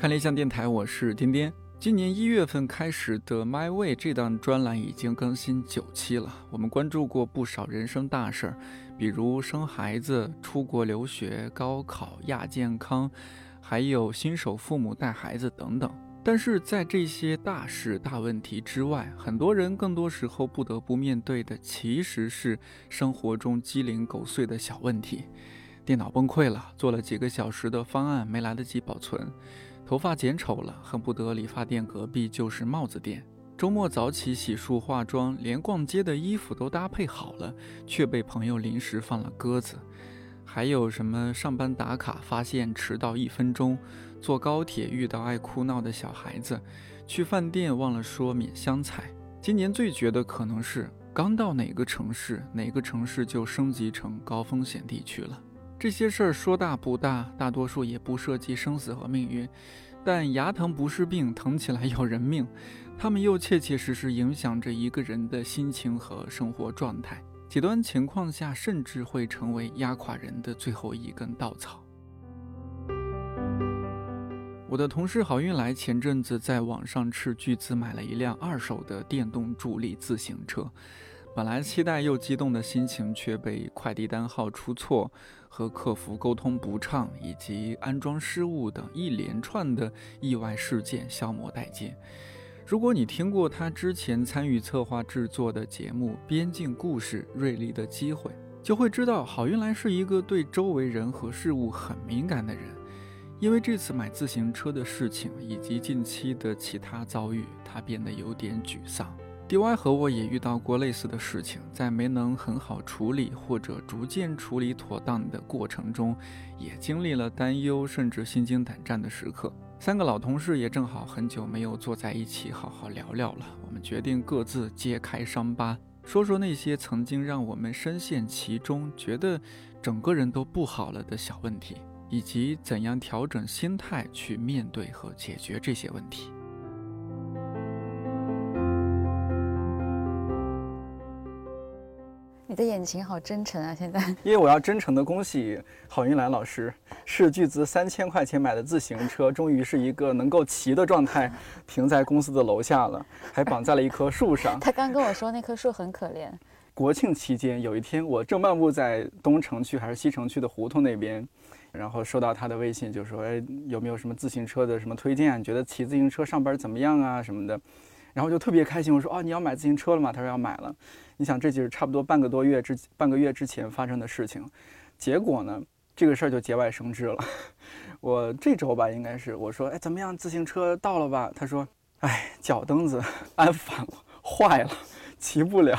看理想电台，我是颠颠。今年一月份开始的《My Way》这档专栏已经更新九期了。我们关注过不少人生大事儿，比如生孩子、出国留学、高考、亚健康，还有新手父母带孩子等等。但是在这些大事大问题之外，很多人更多时候不得不面对的其实是生活中鸡零狗碎的小问题。电脑崩溃了，做了几个小时的方案没来得及保存。头发剪丑了，恨不得理发店隔壁就是帽子店。周末早起洗漱化妆，连逛街的衣服都搭配好了，却被朋友临时放了鸽子。还有什么上班打卡发现迟到一分钟，坐高铁遇到爱哭闹的小孩子，去饭店忘了说免香菜。今年最绝的可能是刚到哪个城市，哪个城市就升级成高风险地区了。这些事儿说大不大，大多数也不涉及生死和命运，但牙疼不是病，疼起来要人命。他们又切切实实影响着一个人的心情和生活状态，极端情况下甚至会成为压垮人的最后一根稻草。我的同事郝运来前阵子在网上斥巨资买了一辆二手的电动助力自行车。本来期待又激动的心情，却被快递单号出错、和客服沟通不畅以及安装失误等一连串的意外事件消磨殆尽。如果你听过他之前参与策划制作的节目《边境故事：锐利的机会》，就会知道郝云来是一个对周围人和事物很敏感的人。因为这次买自行车的事情以及近期的其他遭遇，他变得有点沮丧。D.Y 和我也遇到过类似的事情，在没能很好处理或者逐渐处理妥当的过程中，也经历了担忧甚至心惊胆战的时刻。三个老同事也正好很久没有坐在一起好好聊聊了。我们决定各自揭开伤疤，说说那些曾经让我们深陷其中，觉得整个人都不好了的小问题，以及怎样调整心态去面对和解决这些问题。你的眼睛好真诚啊！现在，因为我要真诚的恭喜郝云兰老师，是巨资三千块钱买的自行车，终于是一个能够骑的状态，停在公司的楼下了，还绑在了一棵树上。他刚跟我说那棵树很可怜。国庆期间有一天，我正漫步在东城区还是西城区的胡同那边，然后收到他的微信，就说：“哎，有没有什么自行车的什么推荐啊？你觉得骑自行车上班怎么样啊？什么的。”然后就特别开心，我说：“哦，你要买自行车了吗？”他说：“要买了。”你想，这就是差不多半个多月之半个月之前发生的事情，结果呢，这个事儿就节外生枝了。我这周吧，应该是我说：“哎，怎么样？自行车到了吧？”他说：“哎，脚蹬子安反了，坏了，骑不了。”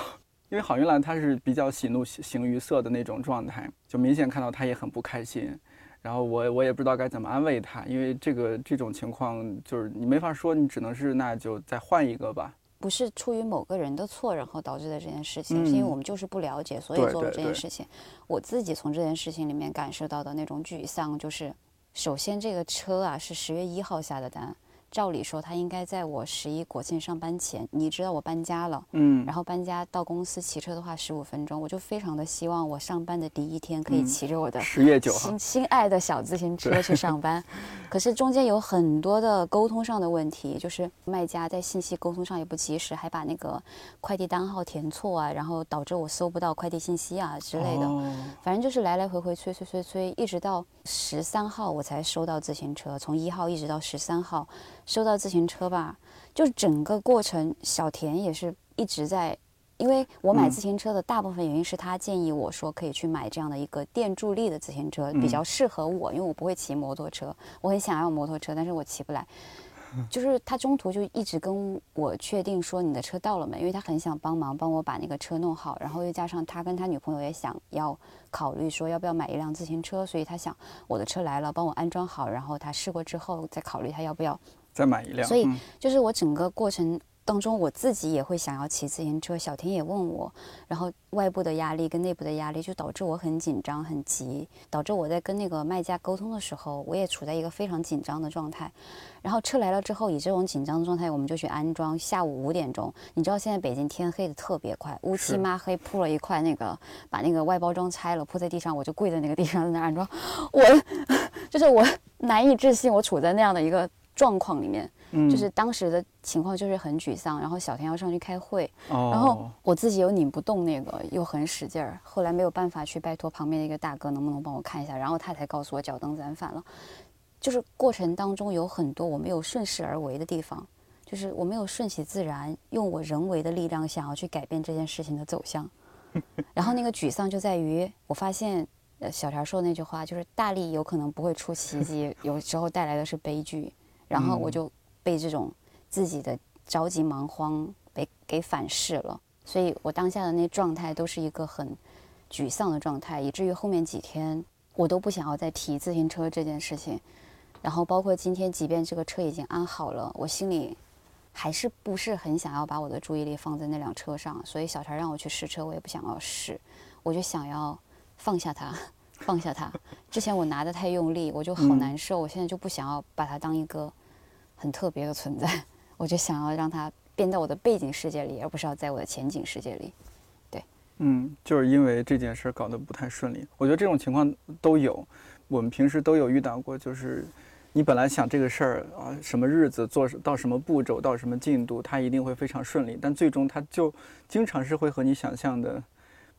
因为郝云兰她是比较喜怒形于色的那种状态，就明显看到她也很不开心。然后我我也不知道该怎么安慰他，因为这个这种情况就是你没法说，你只能是那就再换一个吧。不是出于某个人的错，然后导致的这件事情，是因为我们就是不了解，所以做了这件事情。我自己从这件事情里面感受到的那种沮丧，就是首先这个车啊是十月一号下的单。照理说，他应该在我十一国庆上班前。你知道我搬家了，嗯，然后搬家到公司骑车的话十五分钟，我就非常的希望我上班的第一天可以骑着我的十月九号心心爱的小自行车去上班。可是中间有很多的沟通上的问题，就是卖家在信息沟通上也不及时，还把那个快递单号填错啊，然后导致我搜不到快递信息啊之类的。反正就是来来回回催催催催，一直到十三号我才收到自行车，从一号一直到十三号。收到自行车吧，就是整个过程，小田也是一直在，因为我买自行车的大部分原因是他建议我说可以去买这样的一个电助力的自行车，比较适合我，因为我不会骑摩托车，我很想要摩托车，但是我骑不来。就是他中途就一直跟我确定说你的车到了没，因为他很想帮忙帮我把那个车弄好，然后又加上他跟他女朋友也想要考虑说要不要买一辆自行车，所以他想我的车来了帮我安装好，然后他试过之后再考虑他要不要。再买一辆，所以就是我整个过程当中，我自己也会想要骑自行车。小婷也问我，然后外部的压力跟内部的压力就导致我很紧张、很急，导致我在跟那个卖家沟通的时候，我也处在一个非常紧张的状态。然后车来了之后，以这种紧张的状态，我们就去安装。下午五点钟，你知道现在北京天黑的特别快，乌漆抹黑，铺了一块那个，把那个外包装拆了，铺在地上，我就跪在那个地上在那安装。我 就是我难以置信，我处在那样的一个。状况里面，嗯就是当时的情况就是很沮丧，然后小田要上去开会，哦，然后我自己又拧不动那个，又很使劲儿，后来没有办法去拜托旁边的一个大哥能不能帮我看一下，然后他才告诉我脚蹬暂反了。就是过程当中有很多我没有顺势而为的地方，就是我没有顺其自然，用我人为的力量想要去改变这件事情的走向。然后那个沮丧就在于，我发现，呃，小田说的那句话就是大力有可能不会出奇迹，有时候带来的是悲剧。然后我就被这种自己的着急忙慌被给反噬了，所以我当下的那状态都是一个很沮丧的状态，以至于后面几天我都不想要再提自行车这件事情。然后包括今天，即便这个车已经安好了，我心里还是不是很想要把我的注意力放在那辆车上。所以小陈让我去试车，我也不想要试，我就想要放下它，放下它。之前我拿的太用力，我就好嗯难受。我现在就不想要把它当一个很特别的存在，我就想要让它变到我的背景世界里，而不是要在我的前景世界里。对嗯，就是因为这件事搞得不太顺利。我觉得这种情况都有，我们平时都有遇到过。就是你本来想这个事儿啊，什么日子做到什么步骤，到什么进度，它一定会非常顺利，但最终它就经常是会和你想象的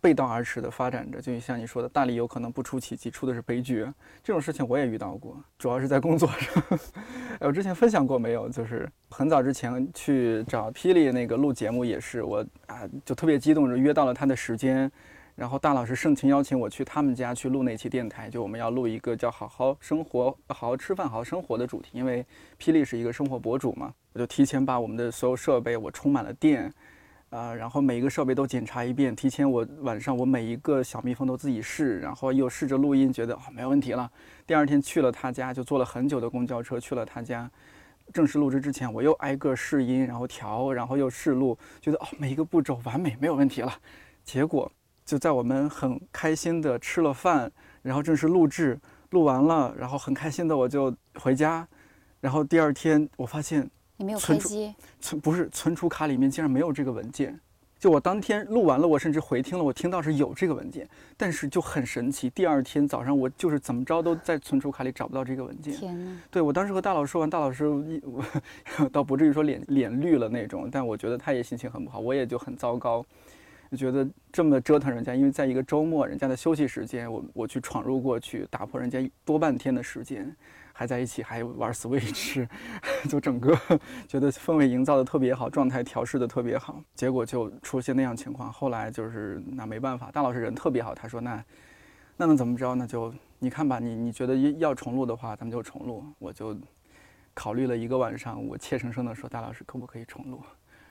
背道而驰的发展着。就像你说的，大力有可能不出奇迹，出的是悲剧。这种事情我也遇到过，主要是在工作上。哎我之前分享过没有？就是很早之前去找霹雳那个录节目，也是我啊就特别激动，就约到了他的时间。然后大老师盛情邀请我去他们家去录那期电台，就我们要录一个叫“好好生活、好好吃饭、好好生活”的主题，因为霹雳是一个生活博主嘛，我就提前把我们的所有设备我充满了电，啊、然后每一个设备都检查一遍，提前我晚上我每一个小蜜蜂都自己试，然后又试着录音，觉得哦没问题了。第二天去了他家，就坐了很久的公交车去了他家。正式录制之前，我又挨个试音，然后调，然后又试录，觉得哦每一个步骤完美，没有问题了。结果就在我们很开心的吃了饭，然后正式录制，录完了，然后很开心的我就回家，然后第二天我发现你没有开机，存不是存储卡里面竟然没有这个文件。就我当天录完了，我甚至回听了，我听到是有这个文件，但是就很神奇，第二天早上我就是怎么着都在存储卡里找不到这个文件。天哪！对我当时和大老师说完，大老师一我倒不至于说脸脸绿了那种，但我觉得他也心情很不好，我也就很糟糕，就觉得这么折腾人家，因为在一个周末人家的休息时间，我我去闯入过去，打破人家多半天的时间，还在一起还玩 Switch，就整个觉得氛围营造的特别好，状态调试的特别好，结果就出现那样情况。后来就是那没办法，大老师人特别好，他说那那能怎么着？那就你看吧，你你觉得要重录的话，咱们就重录。我就考虑了一个晚上，我怯生生的说大老师可不可以重录？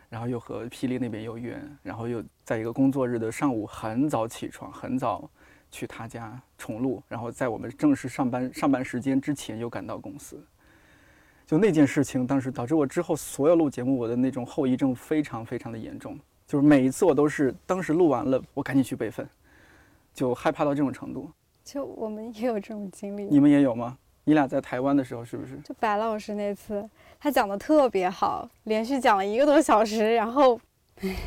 然后又和霹雳那边有约，然后又在一个工作日的上午很早起床，很早去他家重录，然后在我们正式上班上班时间之前又赶到公司。就那件事情，当时导致我之后所有录节目，我的那种后遗症非常非常的严重。就是每一次我都是当时录完了，我赶紧去备份，就害怕到这种程度。就我们也有这种经历。你们也有吗？你俩在台湾的时候是不是？就白老师那次，他讲的特别好，连续讲了一个多小时，然后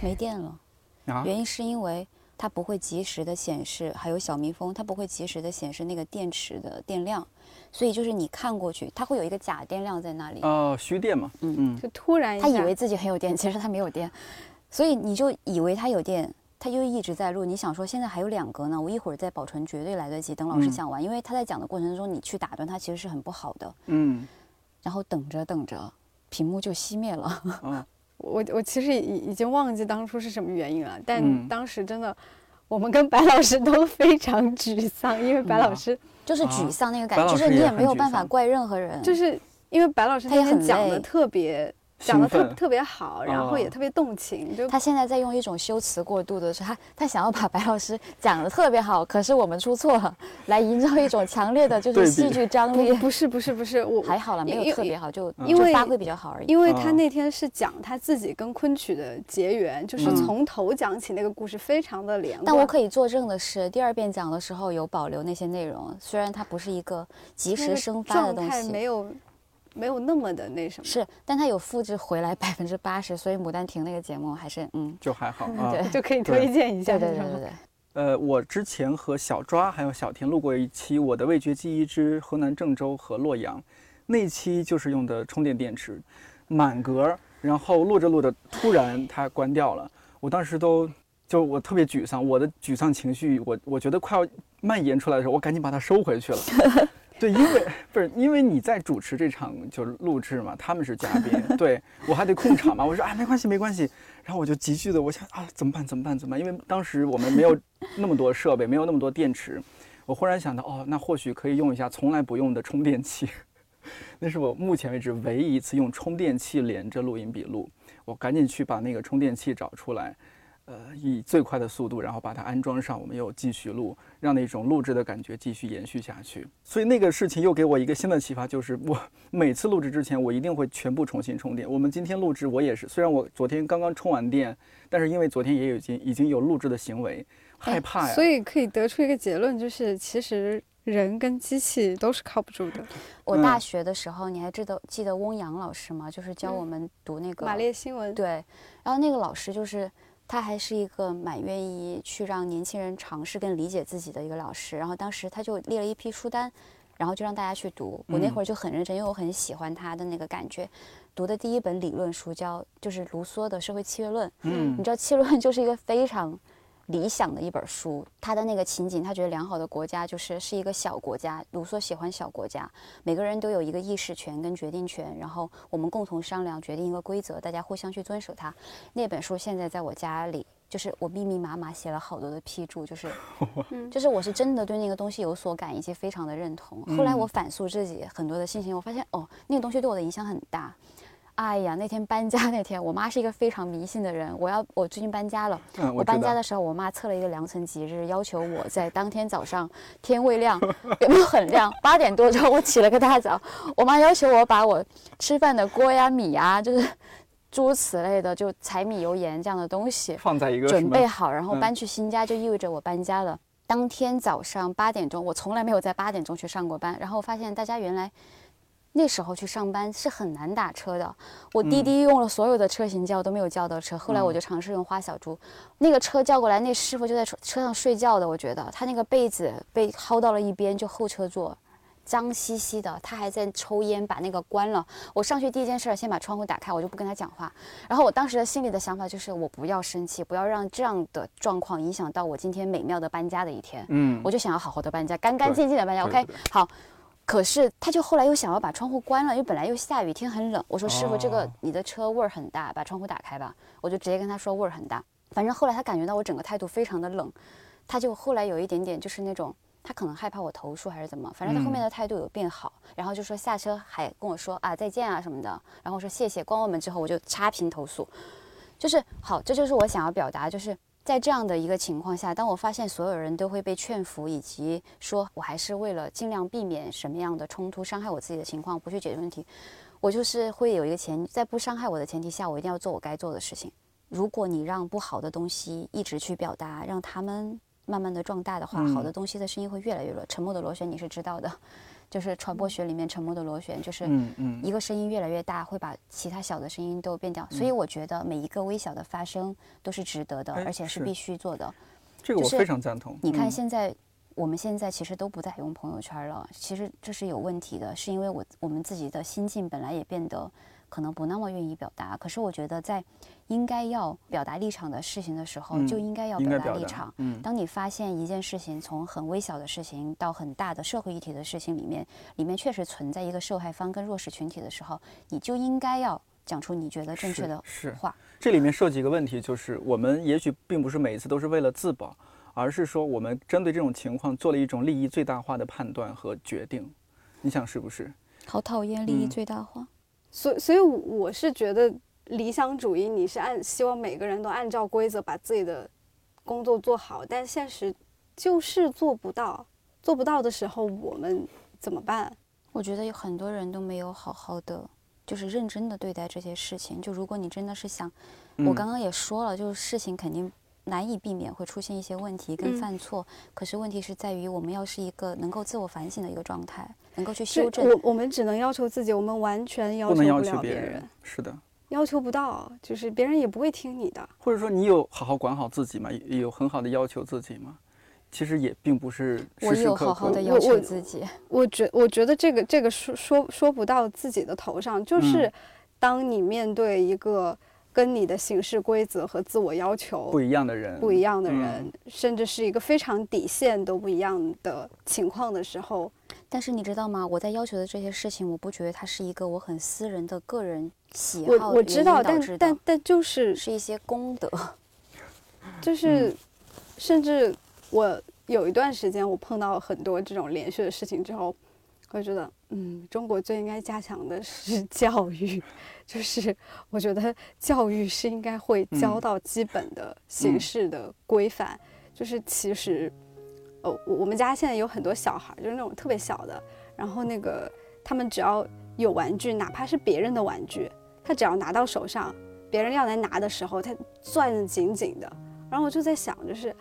没电了，啊，原因是因为它不会及时的显示，还有小蜜蜂，它不会及时的显示那个电池的电量，所以就是你看过去，它会有一个假电量在那里，哦，虚电嘛，嗯嗯。就突然一下，他以为自己很有电，其实他没有电，所以你就以为他有电，他就一直在录。你想说现在还有两格呢，我一会儿再保存绝对来得及，等老师嗯。讲完，因为他在讲的过程中你去打断他其实是很不好的。嗯。然后等着等着，屏幕就熄灭了。啊，我我其实已已经忘记当初是什么原因了，但嗯。当时真的，我们跟白老师都非常沮丧，因为白老师就是啊沮丧那个感觉，就是你也没有办法怪任何人，就是因为白老师他也很讲的累。特别讲的特特别好，然后也哦特别动情，就他现在在用一种修辞过度的是，他他想要把白老师讲的特别好，可是我们出错了，来营造一种强烈的就是戏剧张力。不是不是不是我 还好了，没有特别好，就嗯因为就发挥比较好而已。因为他啊那天是讲他自己跟昆曲的结缘，就是嗯从头讲起那个故事，非常的连贯。但我可以作证的是，第二遍讲的时候有保留那些内容，虽然它不是一个及时生发的状态东西，没有没有那么的那什么。是，但它有复制回来百分之八十，所以《牡丹亭》那个节目还是嗯，就还好啊。对就可以推荐一下，对对对对对，呃，我之前和小抓还有小田录过一期《我的味觉记忆之河南郑州和洛阳》，那期就是用的充电电池，满格，然后录着录着，突然它关掉了，我当时都就我特别沮丧，我的沮丧情绪，我我觉得快要蔓延出来的时候，我赶紧把它收回去了。对，因为不是因为你在主持这场就是录制嘛，他们是嘉宾，对我还得控场嘛。我说啊，没关系，没关系。然后我就急剧的，我想啊，怎么办？怎么办？怎么办？因为当时我们没有那么多设备，没有那么多电池。我忽然想到，哦，那或许可以用一下从来不用的充电器。那是我目前为止唯一一次用充电器连着录音笔录。我赶紧去把那个充电器找出来。呃，以最快的速度，然后把它安装上，我们又继续录，让那种录制的感觉继续延续下去。所以那个事情又给我一个新的启发，就是我 每次录制之前，我一定会全部重新充电。我们今天录制，我也是，虽然我昨天刚刚充完电，但是因为昨天也已经已经有录制的行为，害怕呀。所以可以得出一个结论，就是其实人跟机器都是靠不住的。我大学的时候，你还记得记得翁阳老师吗？就是教我们读那个马列新闻。对，然后那个老师就是。他还是一个蛮愿意去让年轻人尝试跟理解自己的一个老师，然后当时他就列了一批书单，然后就让大家去读。我那会儿就很认真，因为我很喜欢他的那个感觉。读的第一本理论书叫就是卢梭的《社会契约论》，嗯，你知道契约论就是一个非常。理想的一本书，他的那个情景，他觉得良好的国家就是是一个小国家。卢梭喜欢小国家，每个人都有一个议事权跟决定权，然后我们共同商量决定一个规则，大家互相去遵守它。那本书现在在我家里，就是我密密麻麻写了好多的批注，就是，就是我是真的对那个东西有所感以及非常的认同。后来我反诉自己很多的信心，我发现哦，那个东西对我的影响很大。哎呀，那天搬家那天，我妈是一个非常迷信的人。我要我最近搬家了，我搬家的时候，我妈测了一个良辰吉日，要求我在当天早上天未亮，有没有很亮？八点多钟我起了个大早，我妈要求我把我吃饭的锅呀、米呀，就是诸如此类的，就柴米油盐这样的东西放在一个准备好，然后搬去新家，就意味着我搬家了。当天早上八点钟，我从来没有在八点钟去上过班，然后发现大家原来。那时候去上班是很难打车的，我滴滴用了所有的车型叫都没有叫到车。后来我就尝试用花小猪，那个车叫过来，那师傅就在车车上睡觉的。我觉得他那个被子被薅到了一边，就后车座，脏兮兮的。他还在抽烟，把那个关了。我上去第一件事先把窗户打开，我就不跟他讲话。然后我当时的心里的想法就是，我不要生气，不要让这样的状况影响到我今天美妙的搬家的一天。嗯，我就想要好好的搬家，干干净净的搬家。OK，好。可是他就后来又想要把窗户关了，因为本来又下雨天很冷。我说师傅，这个你的车味儿很大，把窗户打开吧。我就直接跟他说味儿很大。反正后来他感觉到我整个态度非常的冷，他就后来有一点点就是那种他可能害怕我投诉还是怎么，反正他后面的态度有变好。然后就说下车还跟我说啊再见啊什么的，然后我说谢谢。关完门之后我就差评投诉，就是好，这就是我想要表达就是。在这样的一个情况下，当我发现所有人都会被劝服，以及说我还是为了尽量避免什么样的冲突伤害我自己的情况，不去解决问题，我就是会有一个前，在不伤害我的前提下，我一定要做我该做的事情。如果你让不好的东西一直去表达，让他们慢慢的壮大的话，好的东西的声音会越来越弱。沉默的螺旋，你是知道的。就是传播学里面沉默的螺旋，就是一个声音越来越大，会把其他小的声音都变掉。所以我觉得每一个微小的发声都是值得的，而且是必须做的。这个我非常赞同。你看现在，我们现在其实都不再用朋友圈了，其实这是有问题的，是因为我我们自己的心境本来也变得。可能不那么愿意表达，可是我觉得在应该要表达立场的事情的时候，就应该要表达立场。嗯，当你发现一件事情从很微小的事情到很大的社会议题的事情里面，里面确实存在一个受害方跟弱势群体的时候，你就应该要讲出你觉得正确的话。这里面涉及一个问题，就是我们也许并不是每一次都是为了自保，而是说我们针对这种情况做了一种利益最大化的判断和决定。你想是不是？好讨厌利益最大化。所所以我是觉得理想主义，你是按希望每个人都按照规则把自己的工作做好，但现实就是做不到。做不到的时候，我们怎么办？我觉得有很多人都没有好好的，就是认真的对待这些事情。就如果你真的是想，我刚刚也说了，就是事情肯定。难以避免会出现一些问题跟犯错，可是问题是在于我们要是一个能够自我反省的一个状态，能够去修正。我我们只能要求自己，我们完全要求不了别人。是的，要求不到，就是别人也不会听你的。或者说，你有好好管好自己吗？有很好的要求自己吗？其实也并不是我有时时刻刻好好的要求自己，我觉我觉得这个这个说说说不到自己的头上，就是嗯当你面对一个跟你的行事规则和自我要求不一样的人，不一样的嗯人，甚至是一个非常底线都不一样的情况的时候，但是你知道吗？我在要求的这些事情，我不觉得它是一个我很私人的个人喜好我我知道，但原因导致的但但就是是一些功德。就是，嗯甚至我有一段时间，我碰到很多这种连续的事情之后，我就觉得，嗯，中国最应该加强的是 教育，就是我觉得教育是应该会教嗯到基本的形嗯式的规范，就是其实，呃，我我们家现在有很多小孩儿，就是那种特别小的，然后那个他们只要有玩具，哪怕是别人的玩具，他只要拿到手上，别人要来拿的时候，他攥得紧紧的。然后我就在想，就是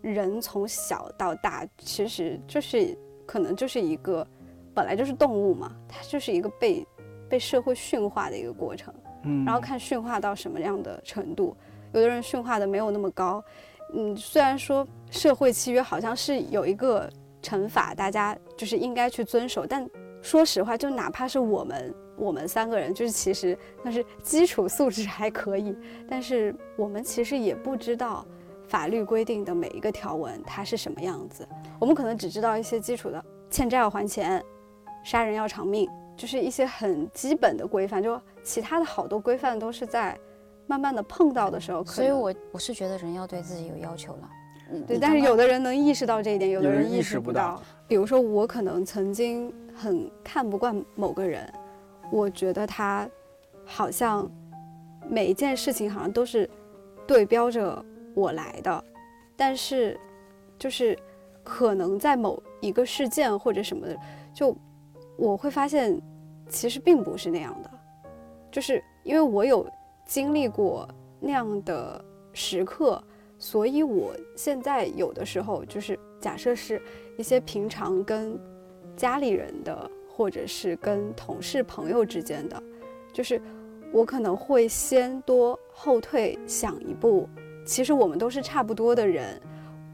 人从小到大，其实就是可能就是一个本来就是动物嘛，它就是一个被被社会驯化的一个过程。嗯，然后看驯化到什么样的程度，有的人驯化的没有那么高。嗯，虽然说社会契约好像是有一个惩罚，大家就是应该去遵守，但说实话，就哪怕是我们我们三个人，就是其实那是基础素质还可以，但是我们其实也不知道法律规定的每一个条文它是什么样子，我们可能只知道一些基础的，欠债要还钱，杀人要偿命，就是一些很基本的规范，就其他的好多规范都是在慢慢的碰到的时候，所以我我是觉得人要对自己有要求了。嗯对，但是有的人能意识到这一点，有的人人意意识不到识不到。比如说，我可能曾经很看不惯某个人，我觉得他好像每一件事情好像都是对标着我来的，但是就是可能在某一个事件或者什么的，就我会发现其实并不是那样的，就是因为我有经历过那样的时刻，所以我现在有的时候就是假设是一些平常跟家里人的，或者是跟同事朋友之间的，就是我可能会先多后退想一步，其实我们都是差不多的人，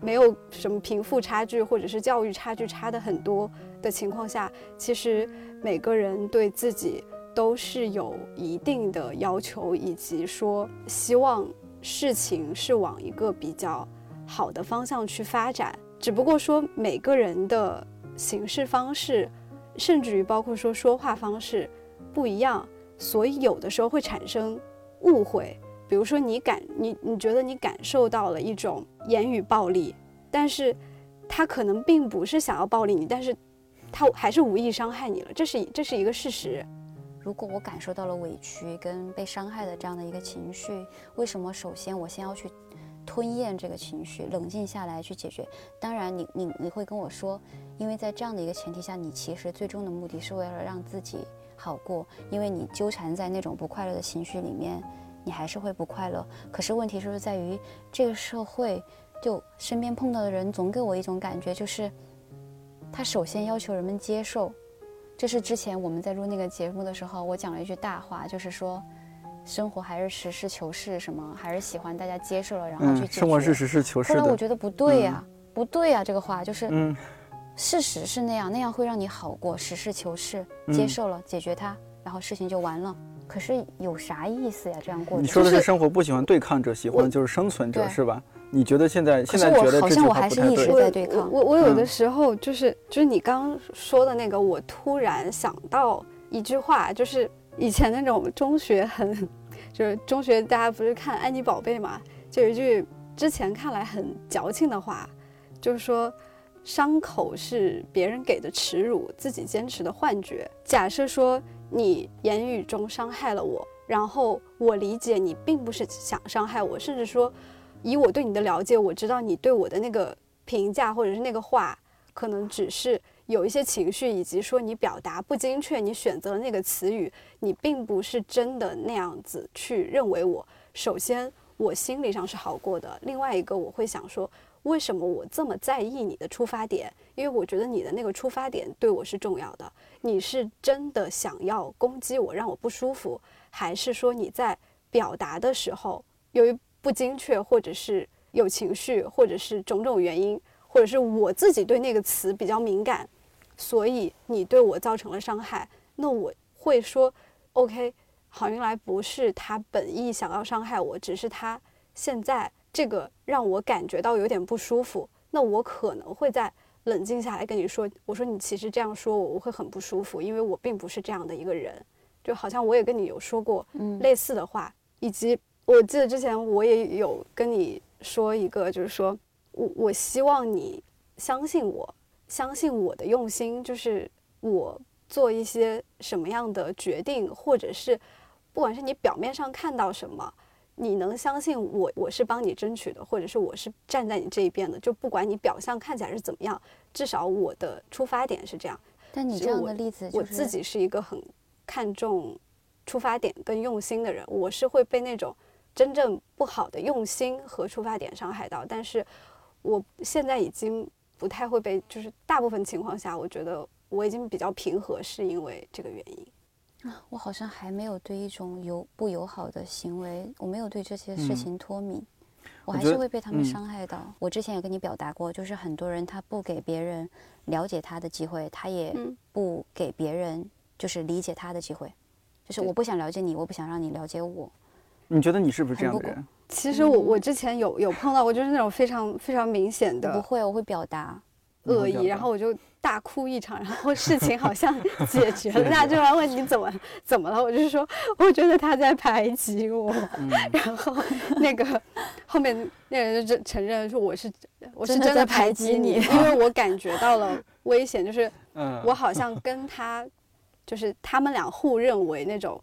没有什么贫富差距或者是教育差距差的很多的情况下，其实每个人对自己都是有一定的要求，以及说希望事情是往一个比较好的方向去发展。只不过说每个人的行事方式，甚至于包括说说话方式不一样，所以有的时候会产生误会。比如说你感你你觉得你感受到了一种言语暴力，但是他可能并不是想要暴力你，但是他还是无意伤害你了，这是这是一个事实。如果我感受到了委屈跟被伤害的这样的一个情绪，为什么首先我先要去吞咽这个情绪，冷静下来去解决？当然你，你你会跟我说，因为在这样的一个前提下，你其实最终的目的是为了让自己好过，因为你纠缠在那种不快乐的情绪里面，你还是会不快乐。可是问题就是在于这个社会，就身边碰到的人总给我一种感觉，就是他首先要求人们接受。这是之前我们在录那个节目的时候，我讲了一句大话，就是说，生活还是实事求是，什么还是喜欢大家接受了，然后去嗯，解决。生活是实事求是后来我，觉得不对呀、不对呀、这个话就是，嗯事实是那样，那样会让你好过，实事求是，接嗯受了，解决它，然后事情就完了。可是有啥意思呀？这样过着。你说的是是生活不喜欢对抗者，喜欢的就是生存者，是吧？你觉得现在现在觉得好像我这句话不太对还是一直，在对抗我我我有的嗯时候就是、就是你刚刚说的那个，我突然想到一句话，就是以前那种中学很，就是中学大家不是看安妮宝贝嘛，就有一句之前看来很矫情的话，就是说。伤口是别人给的耻辱，自己坚持的幻觉。假设说你言语中伤害了我，然后我理解你并不是想伤害我，甚至说以我对你的了解，我知道你对我的那个评价或者是那个话，可能只是有一些情绪，以及说你表达不精确，你选择了那个词语，你并不是真的那样子去认为我。首先，我心理上是好过的；另外一个，我会想说，为什么我这么在意你的出发点？因为我觉得你的那个出发点对我是重要的。你是真的想要攻击我，让我不舒服，还是说你在表达的时候由于不精确，或者是有情绪，或者是种种原因，或者是我自己对那个词比较敏感，所以你对我造成了伤害，那我会说，OK，郝云来不是他本意想要伤害我，只是他现在这个让我感觉到有点不舒服，那我可能会在冷静下来跟你说，我说你其实这样说我我会很不舒服，因为我并不是这样的一个人，就好像我也跟你有说过嗯。类似的话，以及我记得之前我也有跟你说一个，就是说我我希望你相信我，相信我的用心，就是我做一些什么样的决定，或者是不管是你表面上看到什么，你能相信我，我是帮你争取的，或者是我是站在你这一边的，就不管你表象看起来是怎么样，至少我的出发点是这样。但你这样的例子、就是，我自己是一个很看重出发点跟用心的人，我是会被那种真正不好的用心和出发点伤害到，但是我现在已经不太会被，就是大部分情况下，我觉得我已经比较平和，是因为这个原因。我好像还没有对一种友不友好的行为，我没有对这些事嗯情脱敏，我我还是会被他们嗯伤害到。我之前也跟你表达过，就是很多人他不给别人了解他的机会，他也嗯不给别人就是理解他的机会，就是我不想了解你，我不想让你了解我。你觉得你是不是这样的人？其实我我之前有有碰到过，就是那种非常非常明显的我不会，我会表达。恶意，然后我就大哭一场，然后事情好像 解决了。大家就来问你怎么怎么了，我就说我觉得他在排挤我，嗯 然后那个后面那人就承承认说我是我是真的排排挤挤你，因为我感觉到了危险，就是嗯，我好像跟他就是他们俩互认为那种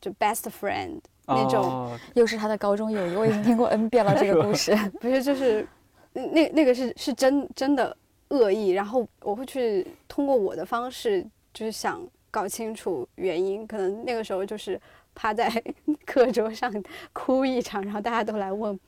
就 best friend 那种。哦又是他的高中友谊，我已经听过 N 遍了这个故事。不是，就是那那个是是真真的恶意，然后我会去通过我的方式，就是想搞清楚原因。可能那个时候就是趴在 课桌上哭一场，然后大家都来问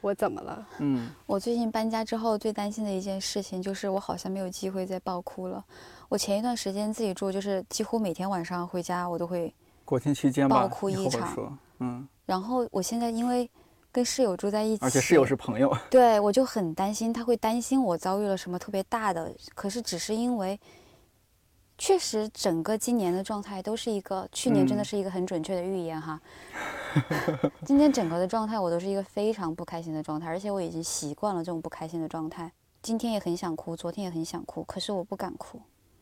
我怎么了。嗯，我最近搬家之后最担心的一件事情就是我好像没有机会再爆哭了。我前一段时间自己住，就是几乎每天晚上回家我都会，国庆期间吧，爆哭一场，嗯，然后我现在因为跟室友住在一起，而且室友是朋友，对我就很担心，他会担心我遭遇了什么特别大的，可是只是因为。确实，整个今年的状态都是一个，去年真的嗯是一个很准确的预言哈。今天整个的状态，我都是一个非常不开心的状态，而且我已经习惯了这种不开心的状态。今天也很想哭，昨天也很想哭，可是我不敢哭。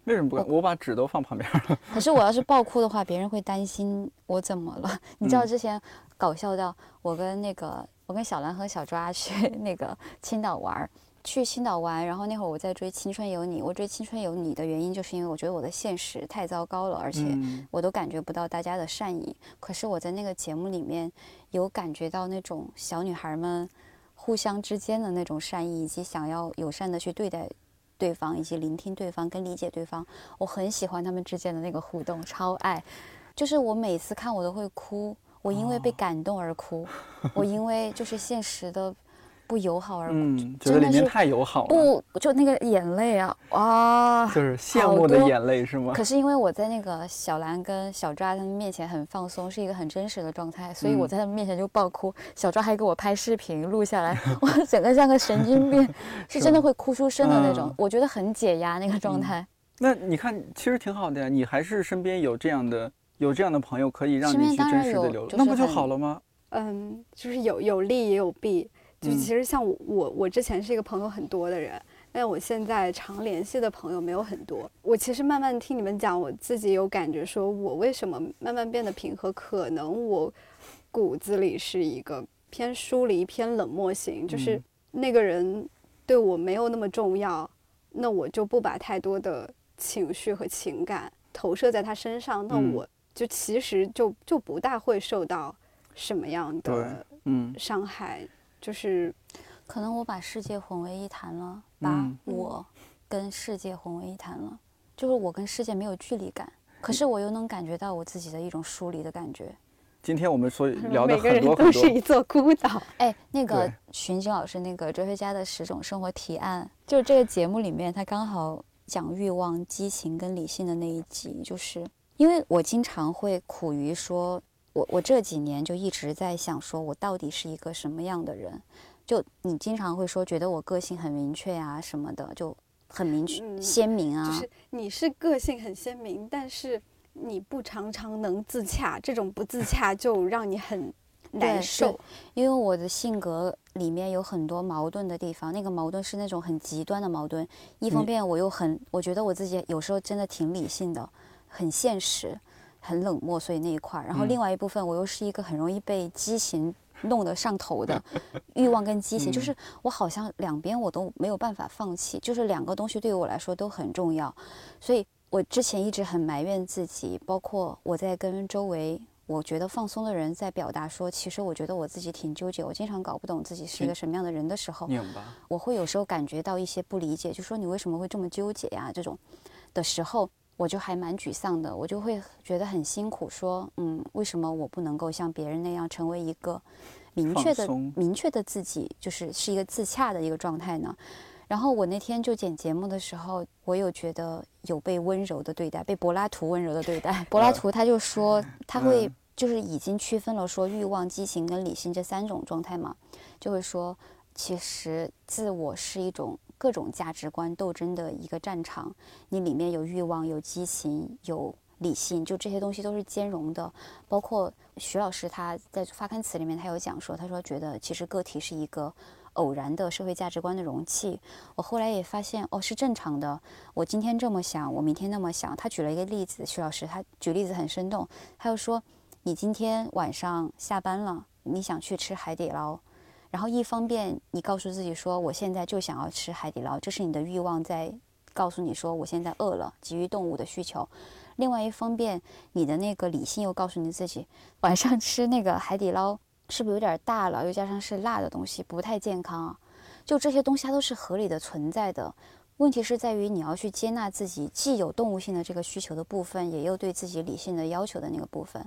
为什么不敢？我把纸都放旁边了。可是我要是爆哭的话，别人会担心我怎么了。你知道嗯之前搞笑到我跟那个我跟小兰和小抓去那个青岛玩儿，去青岛玩，然后那会儿我在追《青春有你》，我追《青春有你》的原因就是因为我觉得我的现实太糟糕了，而且嗯我都感觉不到大家的善意。可是我在那个节目里面有感觉到那种小女孩们互相之间的那种善意，以及想要友善的去对待对方，以及聆听对方跟理解对方。我很喜欢他们之间的那个互动，超爱。就是我每次看我都会哭，我因为被哦感动而哭，我因为就是现实的不友好而哭。嗯，觉得里面真的是太友好了，不，就那个眼泪啊，哇！就是羡慕的眼泪是吗？可是因为我在那个小兰跟小抓他们面前很放松，是一个很真实的状态，所以我嗯在他们面前就爆哭。小抓还给我拍视频录下来，我整个像个神经病，是真的会哭出声的那种嗯。我觉得很解压那个状嗯态。那你看，其实挺好的呀，你还是身边有这样的有这样的朋友，可以让身边你去真当然有实的流露，就是那不就好了吗？嗯，就是有有利也有弊。就嗯。其实像我我我之前是一个朋友很多的人，但我现在常联系的朋友没有很多。我其实慢慢听你们讲，我自己有感觉，说我为什么慢慢变得平和，可能我骨子里是一个偏疏离、偏冷漠型，就是嗯。那个人对我没有那么重要，那我就不把太多的情绪和情感投射在他身上，那嗯。我就其实就就不大会受到什么样的嗯。伤害，就是可能我把世界混为一谈了，把嗯我跟世界混为一谈了，就是我跟世界没有距离感，可是我又能感觉到我自己的一种疏离的感觉。今天我们所聊的每个人很多很多都是，一座孤岛。哎，那个对寻景老师那个哲学家的十种生活提案，就是这个节目里面他刚好讲欲望、激情跟理性的那一集，就是因为我经常会苦于说，我我这几年就一直在想，说我到底是一个什么样的人？就你经常会说觉得我个性很明确啊什么的，就很明确、嗯鲜明啊。就是你是个性很鲜明，但是你不常常能自洽，这种不自洽就让你很 难受。因为我的性格里面有很多矛盾的地方，那个矛盾是那种很极端的矛盾。一方面我又很，我觉得我自己有时候真的挺理性的，很现实，很冷漠，所以那一块儿。然后嗯另外一部分，我又是一个很容易被激情弄得上头的欲望跟激情，就是我好像两边我都没有办法放弃，就是两个东西对于我来说都很重要，所以我之前一直很埋怨自己，包括我在跟周围我觉得放松的人在表达说，其实我觉得我自己挺纠结，我经常搞不懂自己是一个什么样的人的时候，我会有时候感觉到一些不理解，就说你为什么会这么纠结呀？这种的时候，我就还蛮沮丧的，我就会觉得很辛苦，说，嗯，为什么我不能够像别人那样成为一个明确的明确的自己，就是是一个自洽的一个状态呢？然后我那天就剪节目的时候，我有觉得有被温柔的对待，被柏拉图温柔的对待。柏拉图他就说他会嗯就是已经区分了说欲望、激情跟理性这三种状态嘛，就会说其实自我是一种各种价值观斗争的一个战场，你里面有欲望、有激情、有理性，就这些东西都是兼容的。包括徐老师他在发刊词里面，他有讲说，他说觉得其实个体是一个偶然的社会价值观的容器。我后来也发现，哦，是正常的。我今天这么想，我明天那么想。他举了一个例子，徐老师他举例子很生动，他又说，你今天晚上下班了，你想去吃海底捞。然后一方面，你告诉自己说，我现在就想要吃海底捞，这是你的欲望在告诉你说，我现在饿了，基于动物的需求。另外一方面，你的那个理性又告诉你自己，晚上吃那个海底捞是不是有点大了？又加上是辣的东西，不太健康啊。就这些东西，它都是合理的存在的。问题是在于你要去接纳自己既有动物性的这个需求的部分，也有对自己理性的要求的那个部分。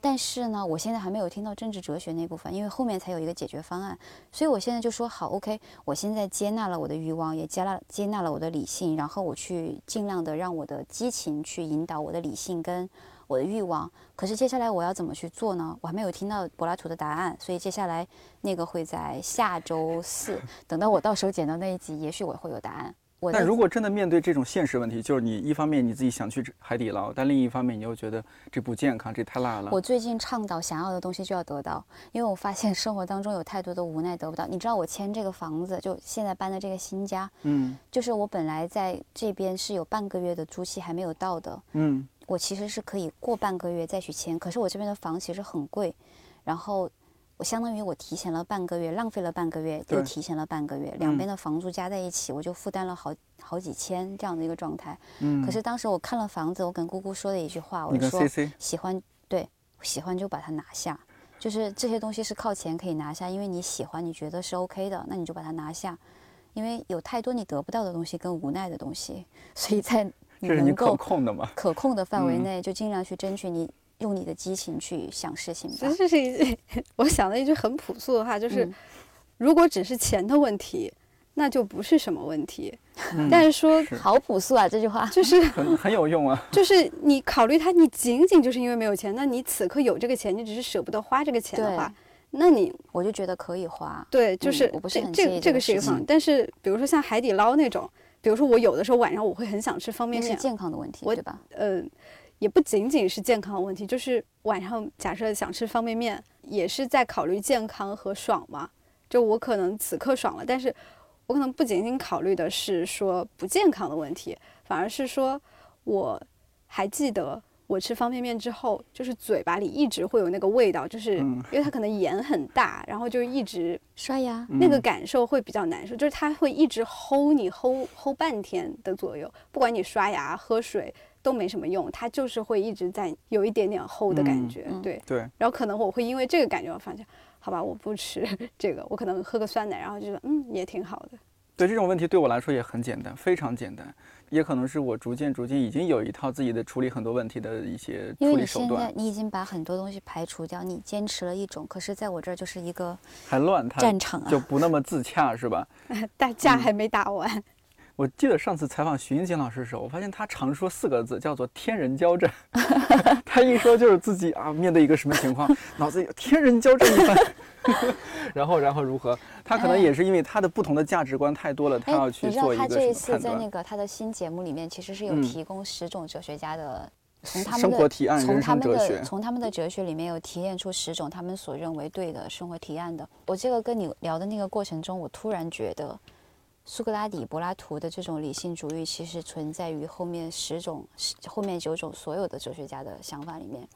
但是呢，我现在还没有听到政治哲学那部分，因为后面才有一个解决方案。所以我现在就说好，OK，我现在接纳了我的欲望，也接纳接纳了我的理性，然后我去尽量的让我的激情去引导我的理性跟我的欲望。可是接下来我要怎么去做呢？我还没有听到柏拉图的答案，所以接下来那个会在下周四，等到我到时候剪到那一集，也许我会有答案。我但如果真的面对这种现实问题，就是你一方面你自己想去海底捞，但另一方面你又觉得这不健康，这太辣了。我最近倡导想要的东西就要得到，因为我发现生活当中有太多的无奈得不到。你知道我签这个房子，就现在搬的这个新家，嗯就是我本来在这边是有半个月的租期还没有到的，嗯我其实是可以过半个月再去签，可是我这边的房其实很贵，然后我相当于我提前了半个月，浪费了半个月，又提前了半个月，两边的房租加在一起，我就负担了好好几千这样的一个状态。嗯。可是当时我看了房子，我跟姑姑说了一句话，我就说喜欢，对，喜欢就把它拿下。就是这些东西是靠钱可以拿下，因为你喜欢，你觉得是 OK 的，那你就把它拿下。因为有太多你得不到的东西跟无奈的东西，所以在你这是你可能够控的嘛？可控的范围嗯内，就尽量去争取你用你的激情去想事情吧其实。这是一句 我想了一句很朴素的话，就是、嗯如果只是钱的问题，那就不是什么问题。嗯但是说是好朴素啊，这句话。就是很很有用啊。就是你考虑它，你仅仅就是因为没有钱，那你此刻有这个钱，你只是舍不得花这个钱的话，那你我就觉得可以花。对，就嗯是我不是这这个很这个事情这个是一个方面。但是比如说像海底捞那种，比如说我有的时候晚上我会很想吃方便面，是健康的问题，我对吧？呃，也不仅仅是健康的问题，就是晚上假设想吃方便面，也是在考虑健康和爽嘛。就我可能此刻爽了，但是我可能不仅仅考虑的是说不健康的问题，反而是说我还记得我吃方便面之后，就是嘴巴里一直会有那个味道，就是嗯因为它可能盐很大，然后就一直刷牙，那个嗯感受会比较难受，就是它会一直齁你齁齁半天的左右，不管你刷牙喝水都没什么用，它就是会一直在有一点点齁的感嗯觉，嗯对。对，然后可能我会因为这个感觉，我发现，好吧，我不吃 这个，我可能喝个酸奶，然后就觉得嗯也挺好的。对这种问题对我来说也很简单，非常简单，也可能是我逐渐逐渐已经有一套自己的处理很多问题的一些处理手段因为你现在，你已经把很多东西排除掉，你坚持了一种，可是在我这儿就是一个还乱，它战场啊就。不那么自洽，是吧？大架嗯还没打完，我记得上次采访徐英锦老师的时候，我发现他常说四个字，叫做“天人交战”。他一说就是自己啊，面对一个什么情况，脑子里天人交战一番。然后，然后如何？他可能也是因为他的不同的价值观太多了，他要去你知道做一个他这一什么判断。次在那个他的新节目里面，其实是有嗯提供十种哲学家的，从他们生的活提案、人从他们生哲学的，从他们的哲学里面有提炼出十种他们所认为对的生活提案的。我这个跟你聊的那个过程中，我突然觉得，苏格拉底、柏拉图的这种理性主义，其实存在于后面十种、十后面九种所有的哲学家的想法里面。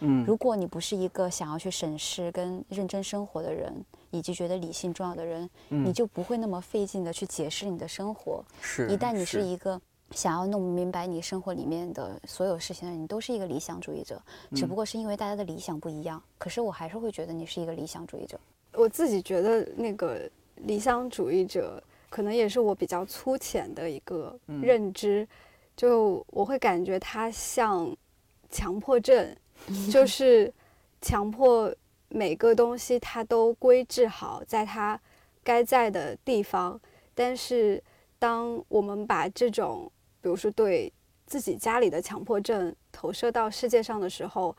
嗯，如果你不是一个想要去审视跟认真生活的人，以及觉得理性重要的人，你嗯就不会那么费劲的去解释你的生活。是一旦你是一个想要弄明白你生活里面的所有事情的人，你都是一个理想主义者，只不过是因为大家的理想不一样。可是我还是会觉得你是一个理想主义者。我自己觉得那个理想主义者，可能也是我比较粗浅的一个嗯认知，就我会感觉它像强迫症，就是强迫每个东西它都规制好，在它该在的地方。但是当我们把这种，比如说对自己家里的强迫症投射到世界上的时候，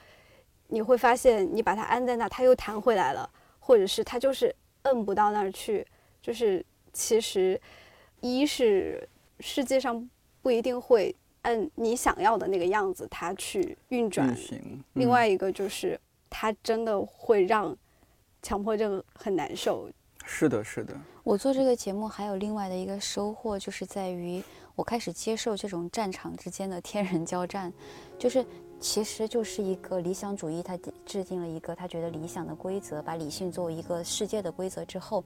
你会发现你把它安在那，它又弹回来了。或者是它就是摁不到那儿去，就是其实一是世界上不一定会按你想要的那个样子它去运转另外一个就是它真的会让强迫症很难受。是的，是的，我做这个节目还有另外的一个收获，就是在于我开始接受这种战场之间的天人交战，就是其实就是一个理想主义，他制定了一个他觉得理想的规则，把理性作为一个世界的规则之后，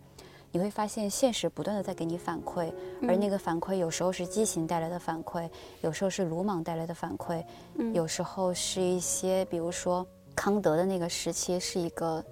你会发现现实不断的在给你反馈，而那个反馈有时候是激情带来的反馈，有时候是鲁莽带来的反馈，嗯。有时候是一些比如说康德的那个时期是一个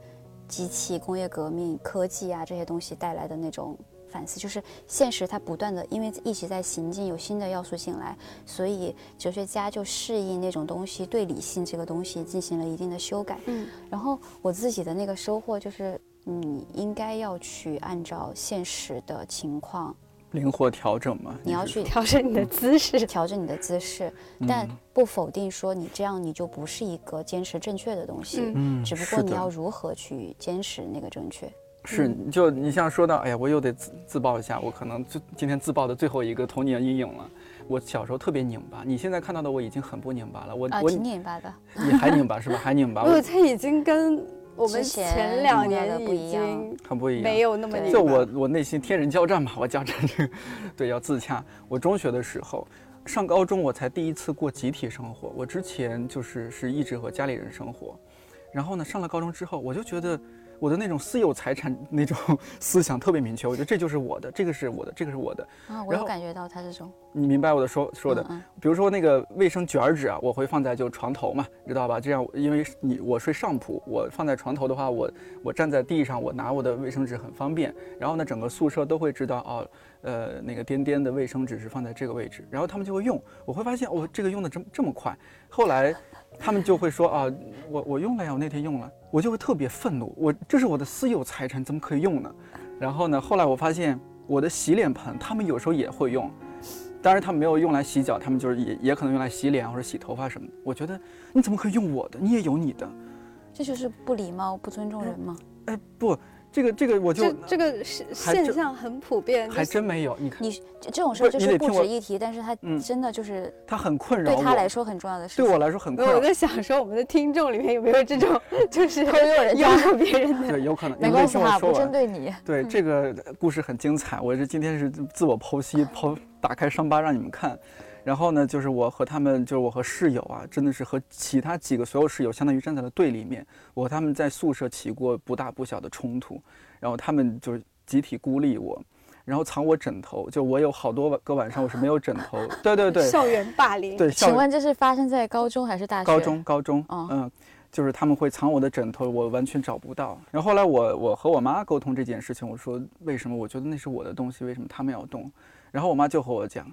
机器、工业革命、科技啊这些东西带来的那种反思，就是现实它不断的因为一直在行进，有新的要素进来，所以哲学家就适应那种东西，对理性这个东西进行了一定的修改。嗯。然后我自己的那个收获就是，你应该要去按照现实的情况，灵活调整嘛。你要去调整你的姿势，调整你的姿势，但嗯不否定说你这样你就不是一个坚持正确的东西。嗯嗯，只不过你要如何去坚持那个正确。是，就你像说到，哎呀，我又得自自曝一下，我可能就今天自曝的最后一个童年阴影了。我小时候特别拧巴，你现在看到的我已经很不拧巴了。我啊，我挺拧巴的。你 还拧巴是吧？还拧巴，我这已经跟我们前前两年已不一样经很不一样。没有那么就我我内心天人交战嘛，我交战这个，对，要自洽。我中学的时候，上高中我才第一次过集体生活。我之前就是是一直和家里人生活，然后呢，上了高中之后，我就觉得我的那种私有财产那种 思想特别明确，我觉得这就是我的，这个是我的，这个是我的。啊，我有感觉到他这种你明白我的说说的？嗯嗯比如说那个卫生卷儿纸啊，我会放在就床头嘛，知道吧？这样，因为你我睡上铺，我放在床头的话，我我站在地上，我拿我的卫生纸很方便。然后呢，整个宿舍都会知道哦，呃，那个颠颠的卫生纸是放在这个位置，然后他们就会用。我会发现哦，这个用的这么这么快。后来他们就会说啊，我我用了呀，我那天用了，我就会特别愤怒，我这是我的私有财产，怎么可以用呢？然后呢，后来我发现我的洗脸盆，他们有时候也会用。当然，他们没有用来洗脚，他们就是也也可能用来洗脸或者洗头发什么的。我觉得你怎么可以用我的？你也有你的。这就是不礼貌、不尊重人吗。哎，不，这个这个我就这这个是现象很普遍，还真没有。你看，你这这种事儿就是不值一提，但是他嗯真的就是他很困扰我，对他来说很重要的事情。对我来说很困扰。我在想说，我们的听众里面有没有这种，就是偷用别人的？对，有可能。没关系哈，不针。对你。对，这个故事很精彩，我这今天是自我剖析，剖打开伤疤让你们看。然后呢，就是我和他们，就是我和室友啊，真的是和其他几个所有室友，相当于站在了对立面。我和他们在宿舍起过不大不小的冲突，然后他们就是集体孤立我，然后藏我枕头，就我有好多个晚上我是没有枕头。对对对，校园霸凌，对，请问这是发生在高中还是大学？高中，高中，哦嗯，就是他们会藏我的枕头，我完全找不到。然后后来我我和我妈沟通这件事情，我说为什么？我觉得那是我的东西，为什么他们要动？然后我妈就和我讲，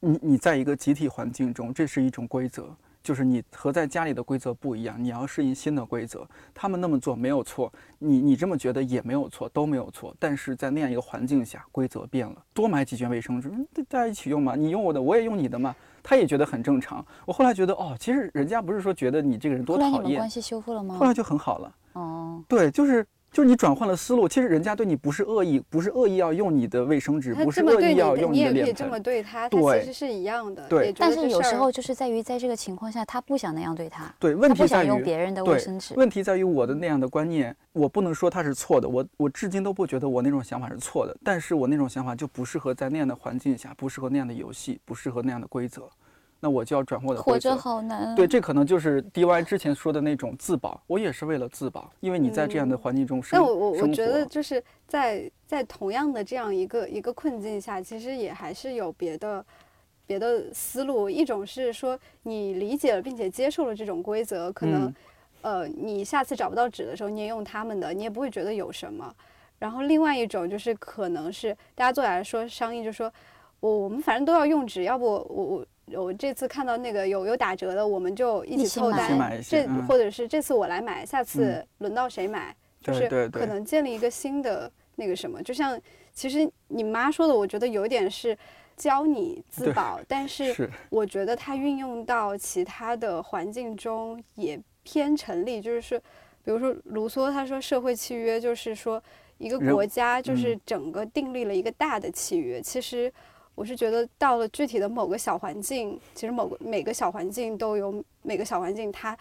你你在一个集体环境中，这是一种规则，就是你和在家里的规则不一样，你要适应新的规则。他们那么做没有错，你你这么觉得也没有错，都没有错。但是在那样一个环境下，规则变了，多买几卷卫生纸，嗯大家一起用嘛，你用我的，我也用你的嘛，他也觉得很正常。我后来觉得，哦，其实人家不是说觉得你这个人多讨厌们关，系修复了吗后？来就很好了。哦，对，就是就是你转换了思路，其实人家对你不是恶意，不是恶意要用你的卫生纸，不是恶意这么对你的，要用你的脸盆也可以这么。对他，他对其实是一样的。对但是有时候就是在于在这个情况下，他不想那样对他，对，问他不想题在于用别人的卫生纸。问题在于我的那样的观念，我不能说他是错的，我我至今都不觉得我那种想法是错的，但是我那种想法就不适合在那样的环境下，不适合那样的游戏，不适合那样的规则，那我就要转换我的活着。好难。对，这可能就是 DY 之前说的那种自保，我也是为了自保，因为你在这样的嗯环境中生、但我我我觉得就是在在同样的这样一个一个困境下，其实也还是有别的别的思路。一种是说你理解了并且接受了这种规则，可能、嗯呃你下次找不到纸的时候，你也用他们的，你也不会觉得有什么。然后另外一种就是可能是大家坐下来说商议，就说我我们反正都要用纸，要不我我我这次看到那个有有打折的，我们就一一起凑单，买这嗯。或者是这次我来买，下次嗯。轮到谁买。就是可能建立一个新的那个什么，就像其实你妈说的，我觉得有点是教你自保，但 是是。我觉得它运用到其他的环境中也偏成立，就是说，比如说卢梭他说社会契约就是说一个国家就是嗯。整个订立了一个大的契约，其实。我是觉得到了具体的某个小环境，其实某个每个小环境都有每个小环境它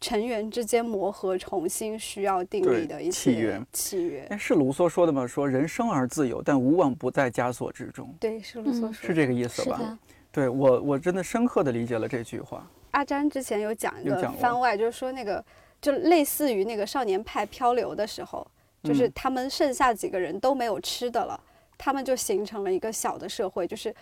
成员之间磨合重新需要订对立的一些契约契约。哎，是卢梭说的吗？说人生而自由，但无往不在枷锁之中，对，是卢梭嗯说的。是这个意思吧？是的，对我，我真的深刻的理解了这句话。阿詹之前有讲一个番外，就是说那个就类似于那个少年派漂流的时候，就是嗯他们剩下几个人都没有吃的了，他们就形成了一个小的社会，就是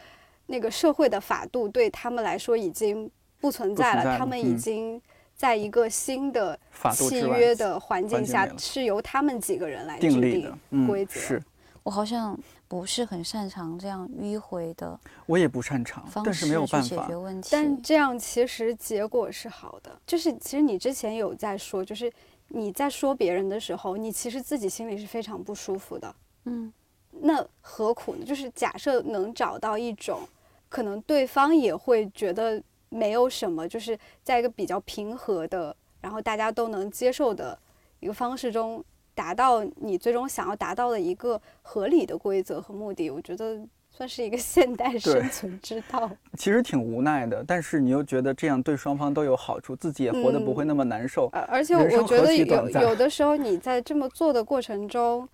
那个社会的法度对他们来说已经不存在了，在了他们已嗯经在一个新的契约的环境下是由他们几个人来制定规则。是我好像不是很擅长这样迂回的我也不擅长，方但是没有办法解决。问题。但这样其实结果是好的，就是其实你之前有在说，就是你在说别人的时候，你其实自己心里是非常不舒服的。嗯，那何苦呢？就是假设能找到一种，可能对方也会觉得没有什么，就是在一个比较平和的，然后大家都能接受的一个方式中，达到你最终想要达到的一个合理的规则和目的。我觉得算是一个 现代生存之道。其实挺无奈的，但是你又觉得这样对双方都有好处，自己也活得不会那么难受。而而且我觉得有有的时候你在这么做的过程中，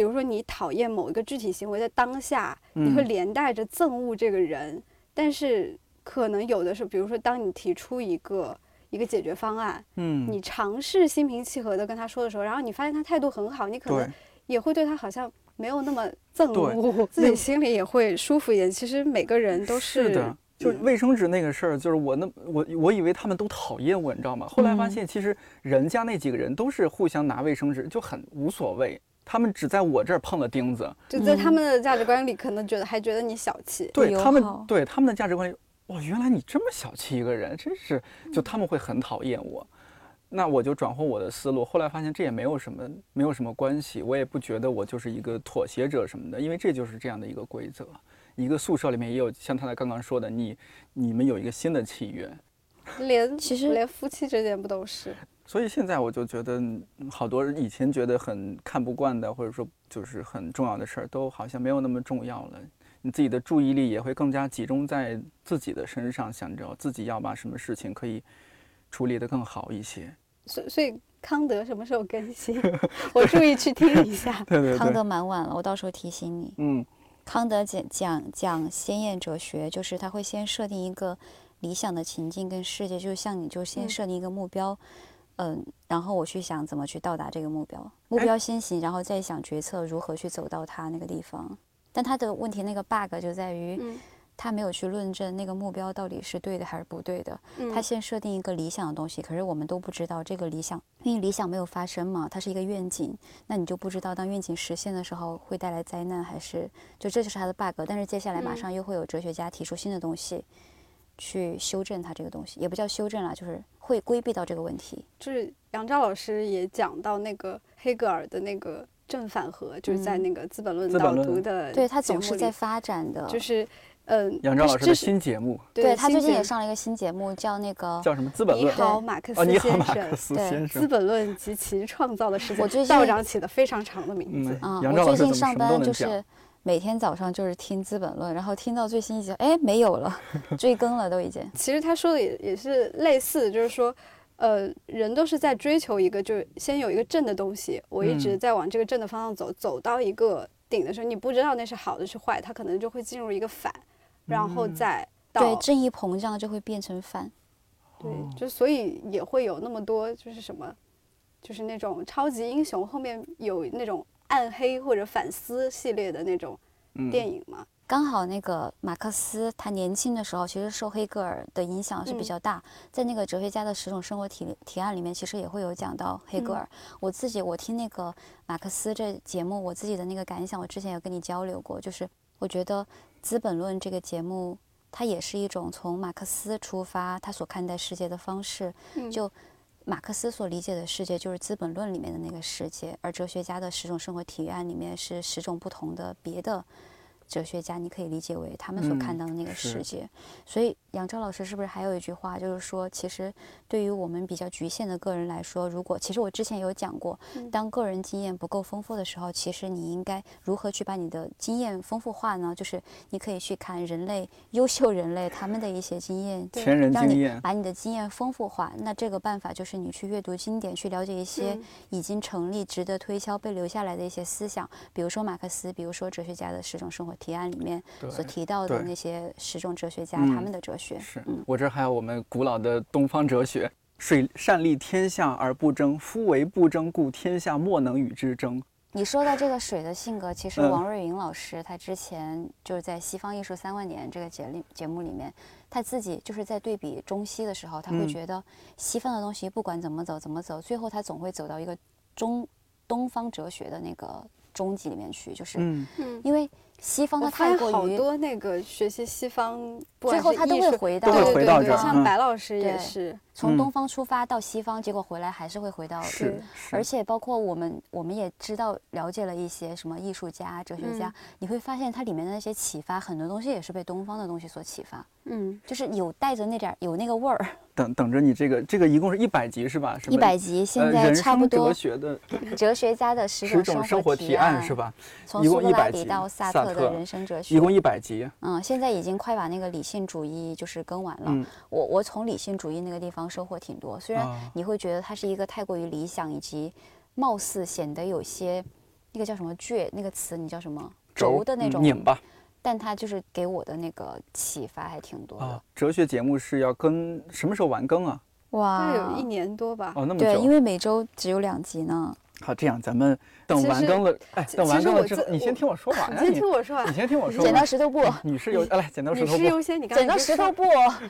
比如说你讨厌某一个具体行为的当下，你会嗯连带着憎恶这个人，但是可能有的时候，比如说当你提出一个一个解决方案，嗯，你尝试心平气和的跟他说的时候，然后你发现他态度很好，你可能，也会对他好像没有那么憎恶，自己心里也会舒服一点。其实每个人都是的。就卫生纸那个事儿，就是我那我我以为他们都讨厌我，你知道吗？后来发嗯现其实人家那几个人都是互相拿卫生纸，就很无所谓。他们只在我这儿碰了钉子，就在他嗯们的价值观里，可能觉得还觉得你小气。友对他们对他们的价值观里，哇，原来你这么小气一个人，真是，就他们会很讨厌我。那我就转换我的思路，后来发现这也没有什么，没有什么关系，我也不觉得我就是一个妥协者什么的，因为这就是这样的一个规则。一个宿舍里面也有像他刚刚说的，你你们有一个新的契约，连其实连夫妻之间不都是？所以现在我就觉得，嗯好多人以前觉得很看不惯的，或者说就是很重要的事儿，都好像没有那么重要了。你自己的注意力也会更加集中在自己的身上，想着自己要把什么事情可以处理得更好一些。所所以康德什么时候更新？我注意去听一下。对对康德蛮晚了，我到时候提醒你。嗯康德讲讲讲先验哲学，就是他会先设定一个理想的情境跟世界，就像你就先嗯设定一个目标，嗯、然后我去想怎么去到达这个目标，目哎标先行，然后再想决策如何去走到他那个地方。但他的问题那个 bug 就在于，嗯他没有去论证那个目标到底是对的还是不对的。嗯，他先设定一个理想的东西，可是我们都不知道这个理想，因为理想没有发生嘛，它是一个愿景，那你就不知道当愿景实现的时候会带来灾难，还是就这就是他的 bug。但是接下来马嗯上又会有哲学家提出新的东西，去修正它这个东西，也不叫修正了，就是会规避到这个问题。就是杨照老师也讲到那个黑格尔的那个正反合，就是在嗯那个《资本论资》本导论读的对，它节目里总是在发展的。就是嗯，杨照老师的这是新节目对他最近也上了一个新节目，叫那个。叫什么《资本论》？你好，马克哦，思你好，先生，马克思对先生。资本论及其创造的世界，我最近道长起的非常长的名字。嗯，杨照老我最近上师什么都能讲？班就是每天早上就是听《资本论》，然后听到最新一集，哎，没有了，追更了都已经。其实他说的也也是类似，就是说，呃，人都是在追求一个，就是先有一个正的东西，我一直嗯在往这个正的方向走，走到一个顶的时候，你不知道那是好的是坏，它可能就会进入一个反，然后嗯再到对，正义膨胀就会变成反。对，哦就所以也会有那么多就是什么，就是那种超级英雄后面有那种暗黑或者反思系列的那种嗯电影嘛。刚好那个马克思他年轻的时候，其实受黑格尔的影响是比嗯较大。在那个哲学家的十种生活提提案里面，其实也会有讲到黑格尔。我自己我听那个马克思这节目，我自己的那个感想，我之前有跟你交流过，就是我觉得《资本论》这个节目，它也是一种从马克思出发，他所看待世界的方式。嗯就马克思所理解的世界就是《资本论》里面的那个世界，而哲学家的十种生活体验里面是十种不同的别的哲学家，你可以理解为他们所看嗯到的那个世界。所以杨超老师是不是还有一句话，就是说，其实对于我们比较局限的个人来说，如果其实我之前有讲过，嗯当个人经验不够丰富的时候，其实你应该如何去把你的经验丰富化呢？就是你可以去看人类优秀人类他们的一些经验，前人让你经验，把你的经验丰富化。那这个办法就是你去阅读经典，去了解一些嗯已经成立、值得推敲、被留下来的一些思想，比如说马克思，比如说哲学家的十种生活提案里面所，提到的那些时政哲学家嗯他们的哲学。是嗯我这还有我们古老的东方哲学：水善利天下而不争，夫为不争，故天下莫能与之争。你说到这个水的性格，其实嗯王瑞云老师他之前就是在《西方艺术三万年》这个节里节目里面，他自己就是在对比中西的时候，他会嗯觉得西方的东西不管怎么走怎么走，最后他总会走到一个中东方哲学的那个终极里面去，就是因为西方它我发现太过于好多那个学习西方，最后他都会回到对对对像嗯白老师也是，嗯从东方出发到西方，结果回来还是会回到是，是而且包括我们，我们也知道了解了一些什么艺术家、哲学家，嗯你会发现它里面的那些启发，很多东西也是被东方的东西所启发，嗯，就是有带着那点儿有那个味儿。等等着你这个这个一共是一百集是吧？一百集现呃在差不多哲，学的哲学家的十十种生活提提案是？吧？从一共100苏格拉底到萨萨特特的人生哲学，一共一百集。嗯，现在已经快把那个理性主义就是更完了。嗯我我从理性主义那个地方收获挺多，虽然啊你会觉得它是一个太过于理想，以及貌似显得有些那个叫什么倔那个词，你叫什么轴的那嗯种拧巴但它就是给我的那个启发还挺多的。啊。哲学节目是要跟什么时候完更啊？哇有一年多吧。哦，那么对，因为每周只有两集呢。好，这样咱们等完更了，哎，等完更了之后，你先听我说完你，你先听我说啊你，先听我说剪刀。石头布，女士优，哎来，剪刀石头布。女士优先，你刚才剪刀石头布，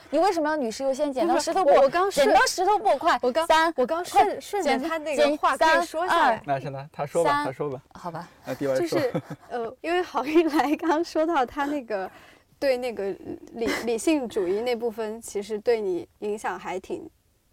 你为什么要女士优先？剪刀石头布，我我刚顺剪刀石头布，快！我刚三，我刚快顺顺着剪他那剪个话可以三说下来二，来，现在他说吧，三他说吧。好吧，那第二说。就是呃，因为郝运来刚刚说到他那个对那个理理性主义那部分，其实对你影响还挺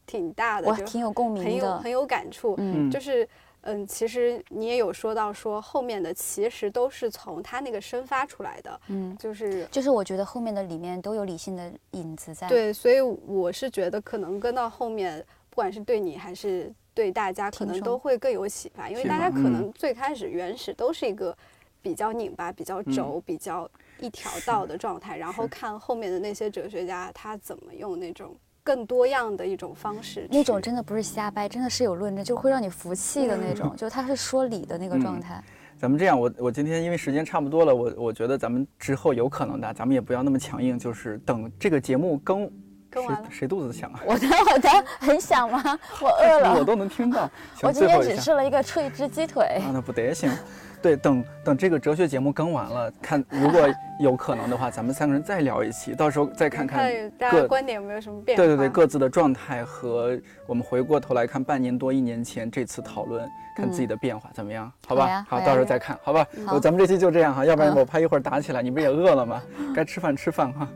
挺大的，我挺有共鸣的有很。有感触。嗯嗯就是嗯，其实你也有说到说后面的其实都是从他那个生发出来的，嗯，就是就是我觉得后面的里面都有理性的影子在。，对，所以我是觉得可能跟到后面，不管是对你还是对大家，可能都会更有启发，因为大家可嗯能最开始原始都是一个比较拧巴、比较轴、比较一条道的状态，然后看后面的那些哲学家他怎么用那种更多样的一种方式，那种真的不是瞎掰，真的是有论证，就会让你服气的那种，就是他是说理的那个状嗯态。咱们这样，我我今天因为时间差不多了，我我觉得咱们之后有可能的，咱们也不要那么强硬，就是等这个节目更更完了谁谁肚子响啊？我的我的很响吗？我饿了。我都能听到。我今天只吃了一个脆汁鸡腿。啊，那不得行。对，等等这个哲学节目更完了，看如果有可能的话，咱们三个人再聊一期，到时候再看看看大各家观点有没有什么变化。对对对，各自的状态和我们回过头来看半年多一年前这次讨论，看自己的变化怎么样？好吧，好好到时候再看，好吧？好咱们这期就这样哈，要不然嗯我怕一会儿打起来，你不是也饿了吗？该吃饭吃饭哈。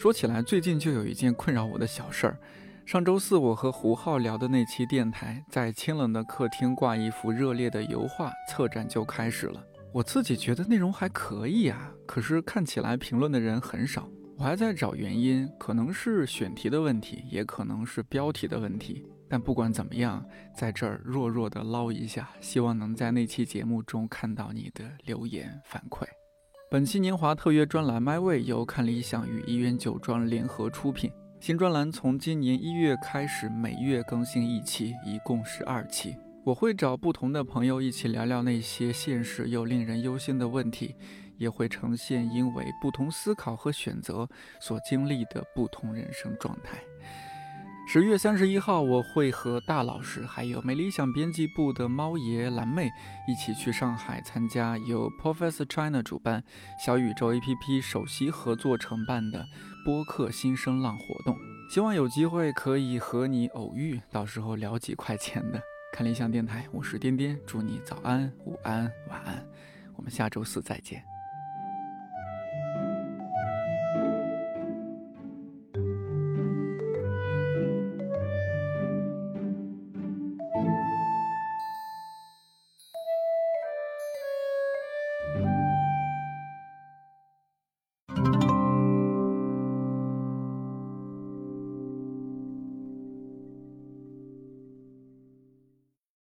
说起来，最近就有一件困扰我的小事儿。上周四，我和胡浩聊的那期电台，在清冷的客厅挂一幅热烈的油画，策展就开始了。我自己觉得内容还可以啊，可是看起来评论的人很少。我还在找原因，可能是选题的问题，也可能是标题的问题。但不管怎么样，在这儿弱弱的捞一下，希望能在那期节目中看到你的留言反馈。本期年华特约专栏《My Way》由看理想与一元酒庄联合出品。新专栏从今年一月开始，每月更新一期，一共是二期。我会找不同的朋友一起聊聊那些现实又令人忧心的问题，也会呈现因为不同思考和选择所经历的不同人生状态。十月三十一号，我会和大老师还有美理想编辑部的猫爷蓝妹一起去上海参加由 Professor China 主办、小宇宙 APP 首席合作承办的。播客新声浪活动，希望有机会可以和你偶遇，到时候聊几块钱的。看理想电台，我是颠颠，祝你早安、午安、晚安，我们下周四再见。